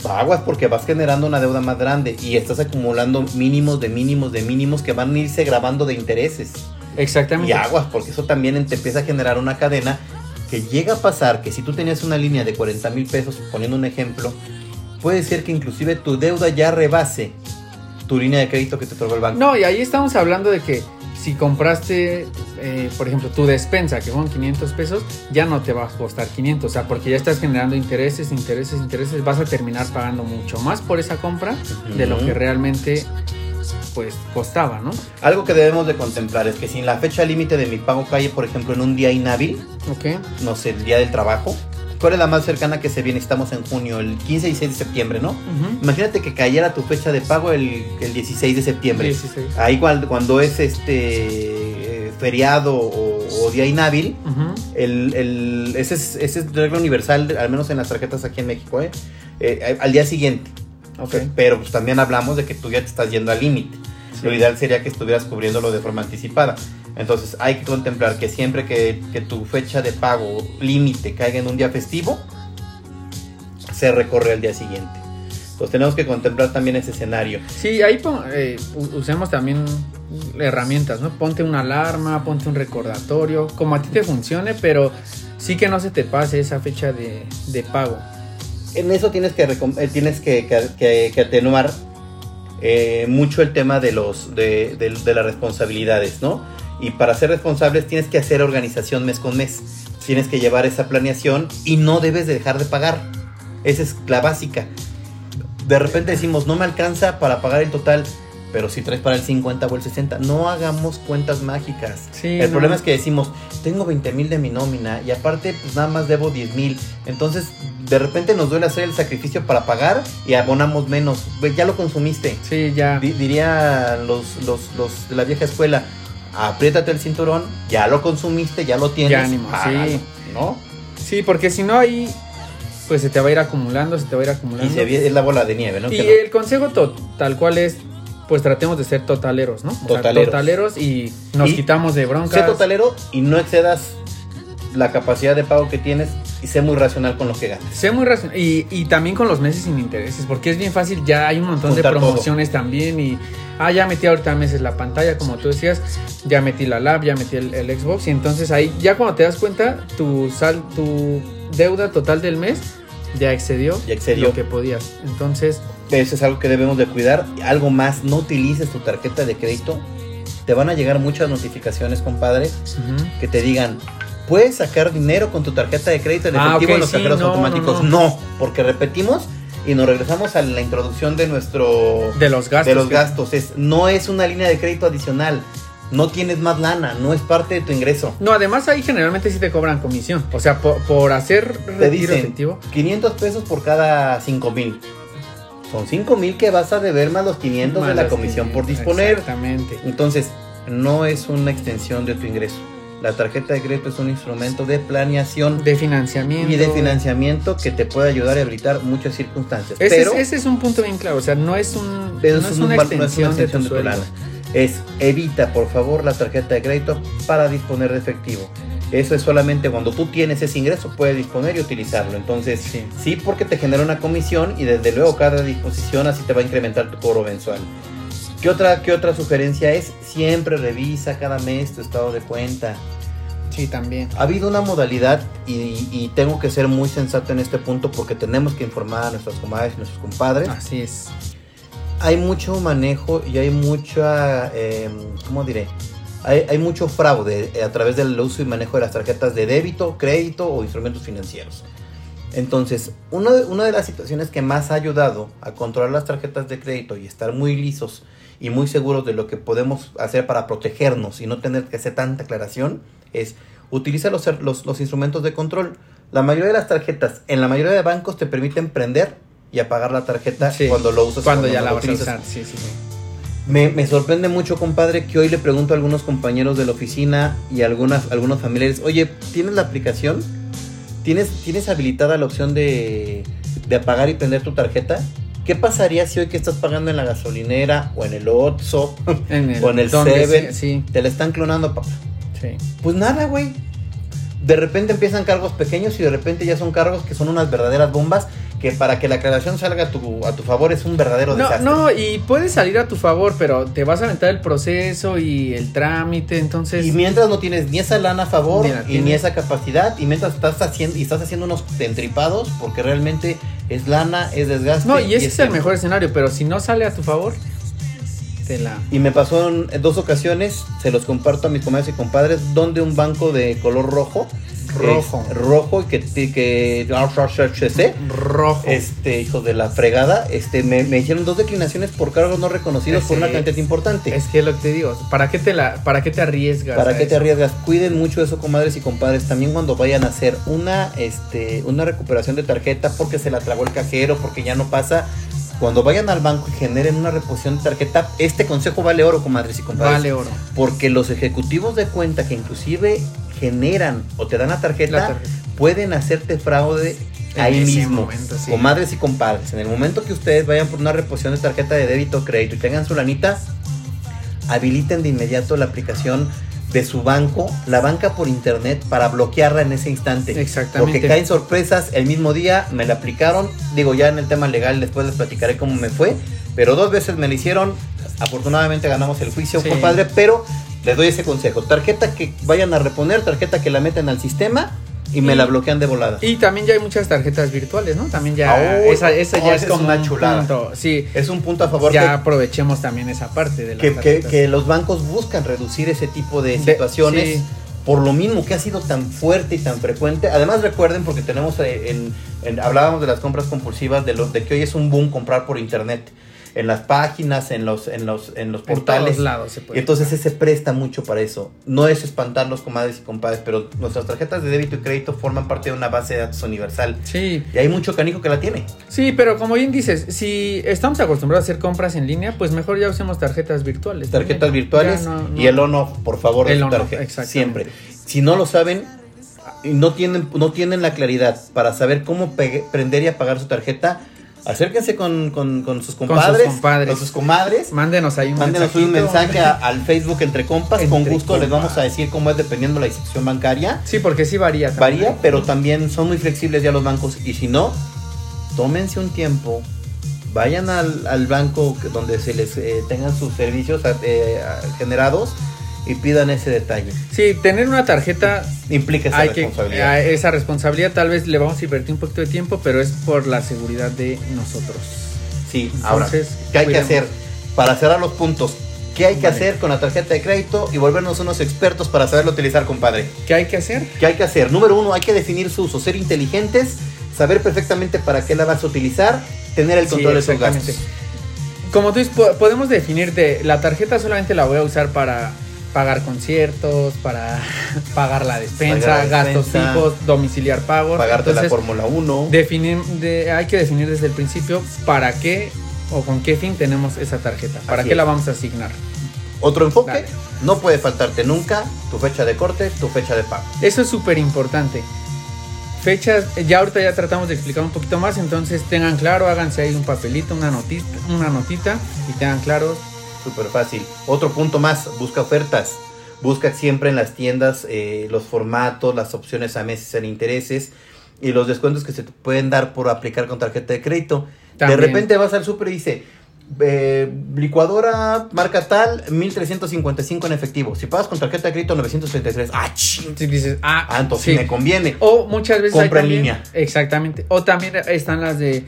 Aguas porque vas generando una deuda más grande y estás acumulando mínimos de mínimos de mínimos que van a irse grabando de intereses. exactamente Y aguas, porque eso también te empieza a generar una cadena que llega a pasar que si tú tenías una línea de 40 mil pesos, poniendo un ejemplo, puede ser que inclusive tu deuda ya rebase tu línea de crédito que te otorgó el banco. No, y ahí estamos hablando de que si compraste, eh, por ejemplo, tu despensa, que son 500 pesos, ya no te va a costar 500, o sea, porque ya estás generando intereses, intereses, intereses, vas a terminar pagando mucho más por esa compra de lo que realmente, pues, costaba, ¿no? Algo que debemos de contemplar es que si la fecha límite de mi pago cae, por ejemplo, en un día inhábil, Ok. no sé, el día del trabajo, ¿cuál es la más cercana que se viene? Estamos en junio, el 15 y 16 de septiembre, ¿no? Ujú. Imagínate que cayera tu fecha de pago el, el 16 de septiembre. 16. Ahí cuando, cuando es este eh, feriado o, o día inhábil, Ujú. el, el- ese, es, ese es regla universal, al menos en las tarjetas aquí en México, ¿eh? Eh, al día siguiente. Ok. Pero pues también hablamos de que tú ya te estás yendo al límite. Lo ideal sería que estuvieras cubriéndolo de forma anticipada. Entonces hay que contemplar que siempre que, que tu fecha de pago límite caiga en un día festivo, se recorre al día siguiente. Entonces tenemos que contemplar también ese escenario. Sí, ahí eh, usemos también herramientas, ¿no? Ponte una alarma, ponte un recordatorio, como a ti te funcione, pero sí que no se te pase esa fecha de, de pago. En eso tienes que, eh, tienes que, que- que- que atenuar eh, mucho el tema de, los, de, de- de las responsabilidades, ¿no? Y para ser responsables tienes que hacer organización mes con mes. Tienes que llevar esa planeación y no debes de dejar de pagar. Esa es la básica. De repente decimos, no me alcanza para pagar el total. pero si traes para el 50 o el 60, no hagamos cuentas mágicas. Sí, el no. problema es que decimos, tengo 20 mil de mi nómina y aparte pues nada más debo 10 mil. Entonces de repente nos duele hacer el sacrificio para pagar y abonamos menos. Ya lo consumiste. Sí, ya. Di- diría los, los, los de la vieja escuela, apriétate el cinturón, ya lo consumiste, ya lo tienes. Ya, ánimo, sí. págalo", ¿No? Sí, porque si no ahí pues se te va a ir acumulando, se te va a ir Y acumulando. se ve- es la bola de nieve, ¿no? Y no- el consejo tal cual es, pues tratemos de ser totaleros, ¿no? O sea, Totaleros. totaleros y nos Y quitamos de Sé broncas. totalero y no excedas la capacidad de pago que tienes y sé muy racional con lo que ganas. Sé muy racional. Y, y también con los meses sin intereses, porque es bien fácil, ya hay un montón Juntar de todo. promociones también y... Ah, ya metí ahorita meses la pantalla, como tú decías, ya metí la lab, ya metí el, el Xbox y entonces ahí, ya cuando te das cuenta, tu, sal, tu deuda total del mes ya excedió, Ya excedió. lo que podías. Entonces, Eso es algo que debemos de cuidar. Algo más, no utilices tu tarjeta de crédito. Te van a llegar muchas notificaciones, compadre, que te digan, puedes sacar dinero con tu tarjeta de crédito en Ah, efectivo en los sí, cajeros no, automáticos. no, No, no. porque repetimos y nos regresamos a la introducción de nuestro de los gastos. de los que- gastos. Es, no es una línea de crédito adicional. No tienes más lana, no es parte de tu ingreso. No, además ahí generalmente sí te cobran comisión. O sea, por, por hacer Te dicen efectivo. 500 pesos por cada 5 mil. Son 5 mil que vas a deber más los 500 de la comisión por 500, disponer. Exactamente. Entonces, no es una extensión de tu ingreso. La tarjeta de crédito es un instrumento de planeación De financiamiento. y de financiamiento que te puede ayudar a evitar muchas circunstancias. Ese, pero es, ese es un punto bien claro. O sea, no es, un, no es un una no es extensión, de tu, lana. Es evita, por favor, la tarjeta de crédito para disponer de efectivo. Eso es solamente cuando tú tienes ese ingreso, puedes disponer y utilizarlo. Entonces, Sí. sí, porque te genera una comisión y desde luego cada disposición así te va a incrementar tu cobro mensual. ¿Qué otra, ¿Qué otra sugerencia es? Siempre revisa cada mes tu estado de cuenta. Sí, también. Ha habido una modalidad y, y tengo que ser muy sensato en este punto porque tenemos que informar a nuestras comadres y nuestros compadres. Así es. Hay mucho manejo y hay mucha, eh, ¿cómo diré? Hay, hay mucho fraude a través del uso y manejo de las tarjetas de débito, crédito o instrumentos financieros. Entonces, uno de- una de las situaciones que más ha ayudado a controlar las tarjetas de crédito y estar muy lisos y muy seguros de lo que podemos hacer para protegernos y no tener que hacer tanta aclaración es utiliza los, los, los instrumentos de control. La mayoría de las tarjetas en la mayoría de bancos te permiten prender y apagar la tarjeta Sí. cuando lo usas. Cuando o ya no la vas a utilizas. usar. Sí, sí, sí. Me, me sorprende mucho, compadre, que hoy le pregunto a algunos compañeros de la oficina y a algunas, algunos familiares, oye, ¿tienes la aplicación? ¿Tienes, ¿Tienes habilitada la opción de, de apagar y prender tu tarjeta? ¿Qué pasaría si hoy que estás pagando en la gasolinera o en el En el, o en el Seven Sí, te la están clonando, papá? sí. Pues nada, güey. De repente empiezan cargos pequeños y de repente ya son cargos que son unas verdaderas bombas que para que la aclaración salga a tu, a tu favor es un verdadero No, desastre. no, y puede salir a tu favor, pero te vas a aventar el proceso y el trámite, entonces... Y mientras no tienes ni esa lana a favor Ni y ni esa capacidad, y mientras estás haciendo y estás haciendo unos entripados, porque realmente es lana, es desgaste. No, y ese es el tiempo. mejor escenario, pero si no sale a tu favor, te la... Y me pasó en dos ocasiones, se los comparto a mis comadres y compadres, donde un banco de color rojo, Rojo. es rojo y que, que Rojo. este hijo de la fregada, este me, me hicieron dos declinaciones por cargos no reconocidos por una cantidad importante. Es que lo que te digo, ¿para qué te, la, para qué te arriesgas? ¿Para a qué te arriesgas? Cuiden mucho eso, comadres y compadres. También cuando vayan a hacer una, este, una recuperación de tarjeta porque se la tragó el cajero, porque ya no pasa. Cuando vayan al banco y generen una reposición de tarjeta, este consejo vale oro, comadres y compadres. Vale oro. Porque los ejecutivos de cuenta que inclusive generan o te dan la tarjeta, La tarjeta. pueden hacerte fraude En ahí mismo. momento, sí. Comadres y compadres, en el momento que ustedes vayan por una reposición de tarjeta de débito o crédito y tengan su lanita, habiliten de inmediato la aplicación de su banco, la banca por internet, para bloquearla en ese instante. Exactamente. Porque caen sorpresas el mismo día, me la aplicaron, digo ya en el tema legal después les platicaré cómo me fue, pero dos veces me la hicieron, afortunadamente ganamos el juicio, Sí. compadre, pero les doy ese consejo, tarjeta que vayan a reponer, tarjeta que la meten al sistema y me la bloquean de volada. Y también ya hay muchas tarjetas virtuales, ¿no? También ya... Oh, esa esa oh, ya esa es es como una un chulada. punto, Sí, es un punto a favor ya que- aprovechemos también esa parte de las que, que- que los bancos buscan reducir ese tipo de De- situaciones sí. por lo mismo que ha sido tan fuerte y tan frecuente. Además recuerden porque tenemos eh, en, en- hablábamos de las compras compulsivas de lo de que hoy es un boom comprar por internet. En las páginas, en los, en los, en los En portales. todos lados se puede. Y entonces ese presta mucho para eso. No es espantarlos, comadres y compadres, pero nuestras tarjetas de débito y crédito forman parte de una base de datos universal. Sí, Y hay mucho canijo que la tiene. sí, pero como bien dices, si estamos acostumbrados a hacer compras en línea, pues mejor ya usemos tarjetas virtuales. Tarjetas también. virtuales Ya no- no- y el on-off, por favor, de El su on-off, tarjeta. exactamente. Siempre. Si no lo saben y no tienen, no tienen la claridad para saber cómo prender y apagar su tarjeta, acérquense con, con- con sus sus compadres, compadres. con sus comadres. Mándenos ahí un Mándenos un mensaje a- al Facebook Entre Compas. con Entre gusto les vamos a compas. decir cómo es dependiendo la institución bancaria. Sí, porque sí varía. también. Varía, pero también son muy flexibles ya los bancos. Y si no, tómense un tiempo, vayan al, al banco donde se les eh, tengan sus servicios eh, generados y pidan ese detalle. Sí, tener una tarjeta Implica esa hay responsabilidad. a esa responsabilidad tal vez le vamos a invertir un poquito de tiempo, pero es por la seguridad de nosotros. sí, ahora, Entonces, ¿qué hay que hacer? Para cerrar los puntos, ¿qué hay que Vale. hacer con la tarjeta de crédito y volvernos unos expertos para saberlo utilizar, compadre? ¿Qué hay que hacer? ¿Qué hay que hacer? Número uno, hay que definir su uso, ser inteligentes, saber perfectamente para qué la vas a utilizar, tener el Sí, control de tus exactamente. gastos. Como tú dices, po- podemos definir de la tarjeta solamente la voy a usar para pagar conciertos, para pagar la despensa, Pagar la gastos despensa, fijos, domiciliar pagos. Pagarte la Fórmula 1. definir, de- hay que definir desde el principio para qué o con qué fin tenemos esa tarjeta, para Así qué es. la vamos a asignar. Otro enfoque, Dale. no puede faltarte nunca tu fecha de corte, tu fecha de pago. Eso es súper importante. Fechas, ya ahorita ya tratamos de explicar un poquito más, entonces tengan claro, háganse ahí un papelito, una notita, una notita y tengan claro. Súper fácil. Otro punto más, busca ofertas. Busca siempre en las tiendas eh, los formatos, las opciones a meses en intereses y los descuentos que se te pueden dar por aplicar con tarjeta de crédito. También. De repente vas al súper y dice, eh, licuadora marca tal, 1355 en efectivo. Si pagas con tarjeta de crédito, 933. Ah, ching. Si dices, ah, Ah, entonces sí. me conviene. O muchas veces Compra en línea. Exactamente. O también están las de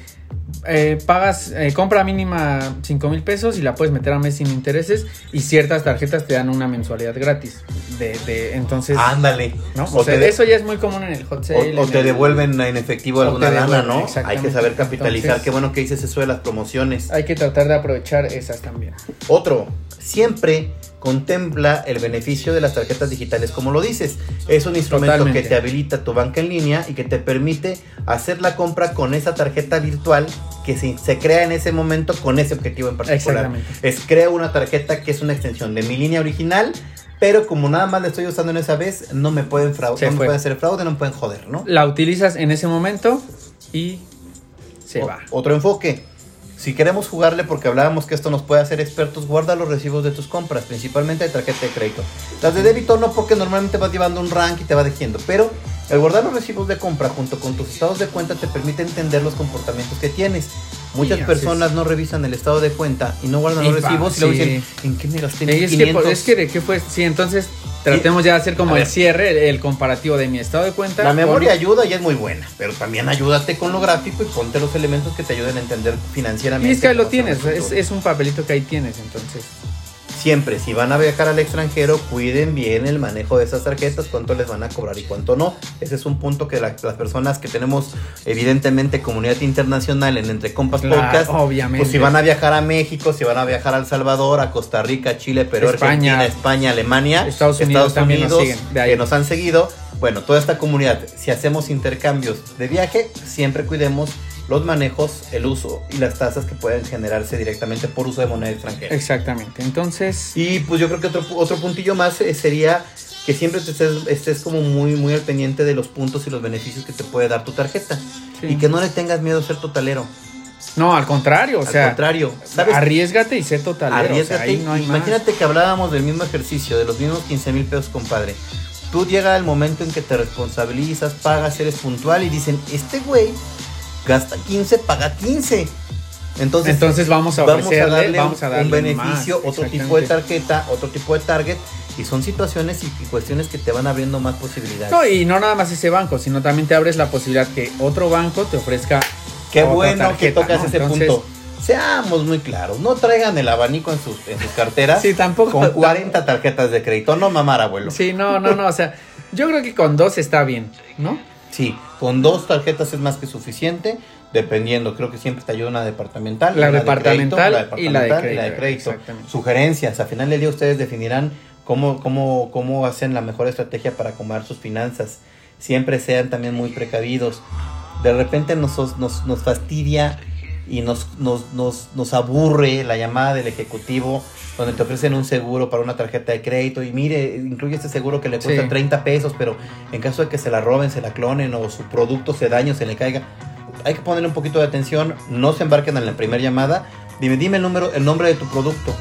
eh, pagas, eh, compra mínima 5 mil pesos y la puedes meter a mes sin intereses y ciertas tarjetas te dan una mensualidad gratis. De, de- entonces, Ándale. ¿no? O O sea, de- eso ya es muy común en el hot sale. O, te el- devuelven en efectivo alguna lana, ¿no? Hay que saber capitalizar. Entonces- Qué bueno que dices eso de las promociones. Hay que tratar de aprovechar esas también. Otro, siempre contempla el beneficio de las tarjetas digitales, como lo dices. Es un instrumento Totalmente. que te habilita tu banca en línea y que te permite hacer la compra con esa tarjeta virtual que se, se crea en ese momento con ese objetivo en particular. Exactamente. Es creo una tarjeta que es una extensión de mi línea original. Pero como nada más la estoy usando en esa vez, no me pueden fraude, no me pueden hacer fraude, no me pueden joder, ¿no? La utilizas en ese momento y se O- va. Otro enfoque. Si queremos jugarle porque hablábamos que esto nos puede hacer expertos, guarda los recibos de tus compras, principalmente de tarjeta de crédito. Las de débito no porque normalmente vas llevando un rank y te va diciendo, pero el guardar los recibos de compra junto con tus estados de cuenta te permite entender los comportamientos que tienes. Muchas Sí, personas no revisan el estado de cuenta y no guardan Y los pa- recibos y luego sí. dicen, ¿en qué me gasté Es que, 500? es que de qué fue. Sí, entonces tratemos ya de hacer como el ver. cierre, el, el comparativo de mi estado de cuenta. La con- memoria ayuda y es muy buena, pero también ayúdate con lo gráfico y ponte los elementos que te ayuden a entender financieramente. Y es que ahí lo tienes, es, es un papelito que ahí tienes, entonces. Siempre, si van a viajar al extranjero, cuiden bien el manejo de esas tarjetas, cuánto les van a cobrar y cuánto no. Ese es un punto que la- las personas que tenemos, evidentemente, comunidad internacional en Entre Compas Claro, Podcast, obviamente. pues si van a viajar a México, si van a viajar a El Salvador, a Costa Rica, Chile, Perú, España. Argentina, España, Alemania, Estados Unidos también nos siguen, de ahí. que nos han seguido. Bueno, toda esta comunidad, si hacemos intercambios de viaje, siempre cuidemos los manejos, el uso y las tasas que pueden generarse directamente por uso de moneda extranjera. Exactamente. Entonces, Y pues yo creo que otro, otro puntillo más eh, sería que siempre te estés, estés como muy, muy al pendiente de los puntos y los beneficios que te puede dar tu tarjeta. Sí. Y que no le tengas miedo a ser totalero. no, al contrario, o al sea, contrario, ¿sabes? arriesgate y sé totalero. o sea, Arriesgate. ahí no hay más. Imagínate que hablábamos del mismo ejercicio, de los mismos 15 mil pesos, compadre. Tú llega el momento en que te responsabilizas, pagas, eres puntual y dicen, este güey gasta 15, paga 15. Entonces, Entonces vamos a vamos a ofrecerle, darle vamos a darle un beneficio, más, otro tipo de tarjeta, otro tipo de target. Y son situaciones y, cuestiones que te van abriendo más posibilidades. No, y no nada más ese banco, sino también te abres la posibilidad que otro banco te ofrezca. Qué otra bueno que tocas ¿no? ese Entonces, punto. Seamos muy claros, no traigan el abanico en sus, en sus carteras Sí, tampoco. con 40 tarjetas de crédito. No mamar, abuelo. Sí, no, no, no. O sea, yo creo que con dos está bien, ¿no? Sí, con dos tarjetas es más que suficiente. dependiendo, creo que siempre te ayuda una departamental, La de departamental crédito, y la de crédito. Sugerencias, al final del día ustedes definirán cómo, cómo, cómo hacen la mejor estrategia para acomodar sus finanzas. Siempre sean también muy precavidos. De repente nos, nos, nos fastidia y nos, nos, nos, nos aburre la llamada del ejecutivo donde te ofrecen un seguro para una tarjeta de crédito y mire, incluye este seguro que le cuesta Sí. 30 pesos, pero en caso de que se la roben, se la clonen o su producto se dañe o se le caiga, hay que ponerle un poquito de atención, no se embarquen en la primera llamada, dime, dime el número, el nombre de tu producto,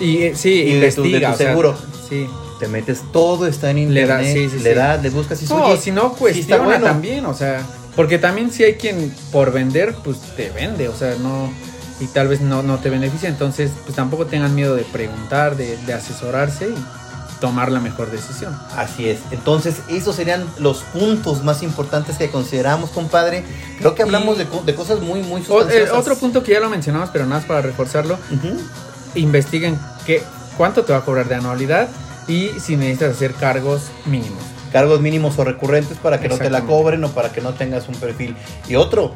Y eh, sí, Y de tu- de investiga. tu sea, seguro. sí. te metes todo, está en Le internet, da- sí, sí, le le buscas y No, "Oye, si no, sí está cuestiona bueno". también, o sea, porque también si hay quien por vender, pues te vende, o sea, no, y tal vez no, no te beneficia, entonces pues tampoco tengan miedo de preguntar, de, de asesorarse y tomar la mejor decisión. Así es. Entonces, esos serían los puntos más importantes que consideramos, compadre. Creo que hablamos Y- de, de cosas muy, muy eh, sustanciosas. otro punto que ya lo mencionamos, pero nada más para reforzarlo, investiguen qué, cuánto te va a cobrar de anualidad y si necesitas hacer cargos mínimos. Cargos mínimos o recurrentes para que no te la cobren o para que no tengas un perfil. Y otro,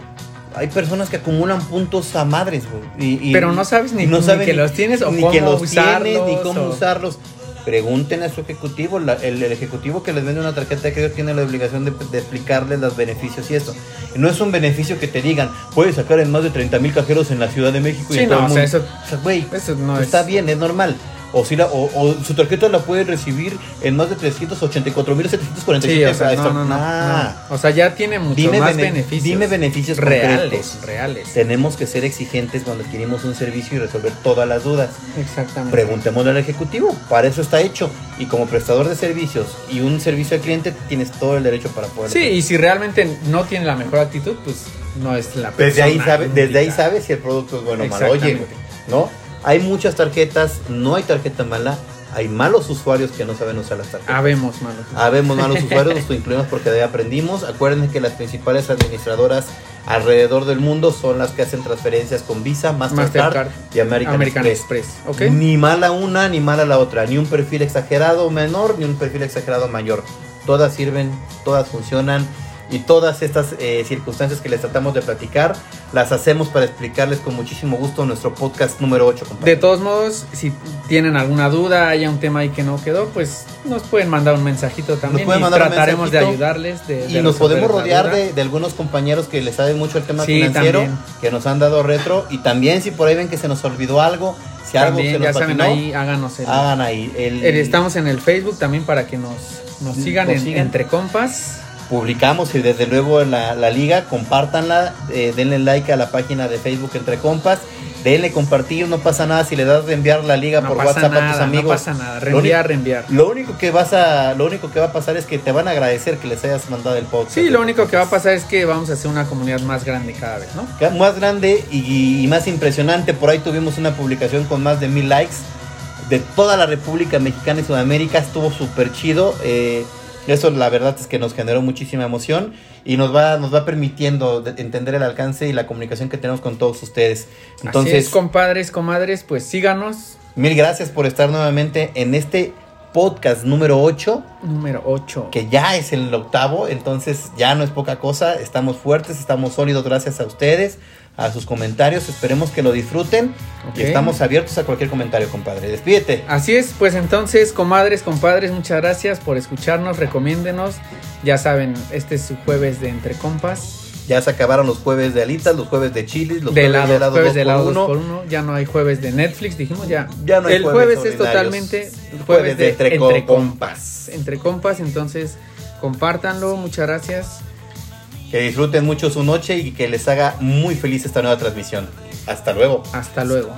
hay personas que acumulan puntos a madres, güey. Y, y- Pero no sabes ni- no ni saben que los tienes o ni cómo que los tienes, usarlos, ni cómo o- usarlos. Pregunten a su ejecutivo. la- el, el ejecutivo que les vende una tarjeta de crédito tiene la obligación de, de explicarles los beneficios y eso. No es un beneficio que te digan, puedes sacar en más de 30 mil cajeros en la Ciudad de México y Sí, en todo el o sea, mundo. eso- O sea, güey, Eso no es... está bien, es normal. O, si la, o, o su tarjeta la puede recibir en más de 384.747 Sí, o sea, no, no, no, Ah. no. O sea, ya tiene mucho Dime, más bene- beneficios. dime beneficios reales, concretos. reales. Tenemos que ser exigentes cuando adquirimos un servicio y resolver todas las dudas. Exactamente. Preguntémosle al ejecutivo, para eso está hecho. Y como prestador de servicios y un servicio al cliente, tienes todo el derecho para poder. Sí, y si realmente no tiene la mejor actitud, pues no es la persona. Desde ahí, sabe, desde ahí sabes si el producto es bueno o malo. Oye. ¿no? Hay muchas tarjetas, no hay tarjeta mala, hay malos usuarios que no saben usar las tarjetas. Habemos, mano. Habemos malos usuarios, nos incluimos porque de ahí aprendimos. Acuérdense que las principales administradoras alrededor del mundo son las que hacen transferencias con Visa, Mastercard, Mastercard y American, American Express. Express. ¿Ok? Ni mala una ni mala la otra, ni un perfil exagerado menor ni un perfil exagerado mayor. Todas sirven, todas funcionan y todas estas eh, circunstancias que les tratamos de platicar las hacemos para explicarles con muchísimo gusto nuestro podcast número 8. De todos modos, si tienen alguna duda, haya un tema ahí que no quedó, pues nos pueden mandar un mensajito también pueden y trataremos de ayudarles. De, Y nos podemos rodear de, de algunos compañeros que les saben mucho el tema Sí, financiero, también. que nos han dado retro. Y también si por ahí ven que se nos olvidó algo, si algo se nos ya saben, patinó, ahí háganos el, hagan ahí. El, el- Estamos en el Facebook también para que nos, nos sigan Nos en- sigan. entre compas. Publicamos y desde luego la, la liga, compártanla, eh, denle like a la página de Facebook Entre Compas, denle compartir, no pasa nada si le das de enviar la liga No por WhatsApp nada, a tus amigos. no pasa nada. Lo Reenviar, único- reenviar. Lo único que vas a, lo único que va a pasar es que te van a agradecer que les hayas mandado el podcast. Sí, lo único que va a pasar es que vamos a hacer una comunidad más grande cada vez, ¿no? Más grande y, y más impresionante. Por ahí tuvimos una publicación con más de mil likes de toda la República Mexicana y Sudamérica. Estuvo súper chido. eh, eso la verdad es que nos generó muchísima emoción y nos va, nos va permitiendo de- entender el alcance y la comunicación que tenemos con todos ustedes. Entonces, Entonces, compadres, comadres, pues síganos. mil gracias por estar nuevamente en este podcast número 8, Número 8. que ya es el octavo, entonces ya no es poca cosa. Estamos fuertes, estamos sólidos gracias a ustedes, a sus comentarios. Esperemos que lo disfruten. Y estamos abiertos a cualquier comentario, compadre. Despídete. Así es, pues entonces, comadres, compadres, muchas gracias por escucharnos, recomiéndenos. Ya saben, este es su jueves de Entre Compas. Ya se acabaron los jueves de alitas, los jueves de chilis, los de jueves helado, de helado jueves de uno. dos por uno. Ya no hay jueves de Netflix, dijimos ya. Ya no hay El jueves jueves, es totalmente jueves, Jueves de de, entre entre, compas. compas. Entre compas, entonces compártanlo, muchas gracias. Que disfruten mucho su noche y que les haga muy feliz esta nueva transmisión. Hasta luego. Hasta luego.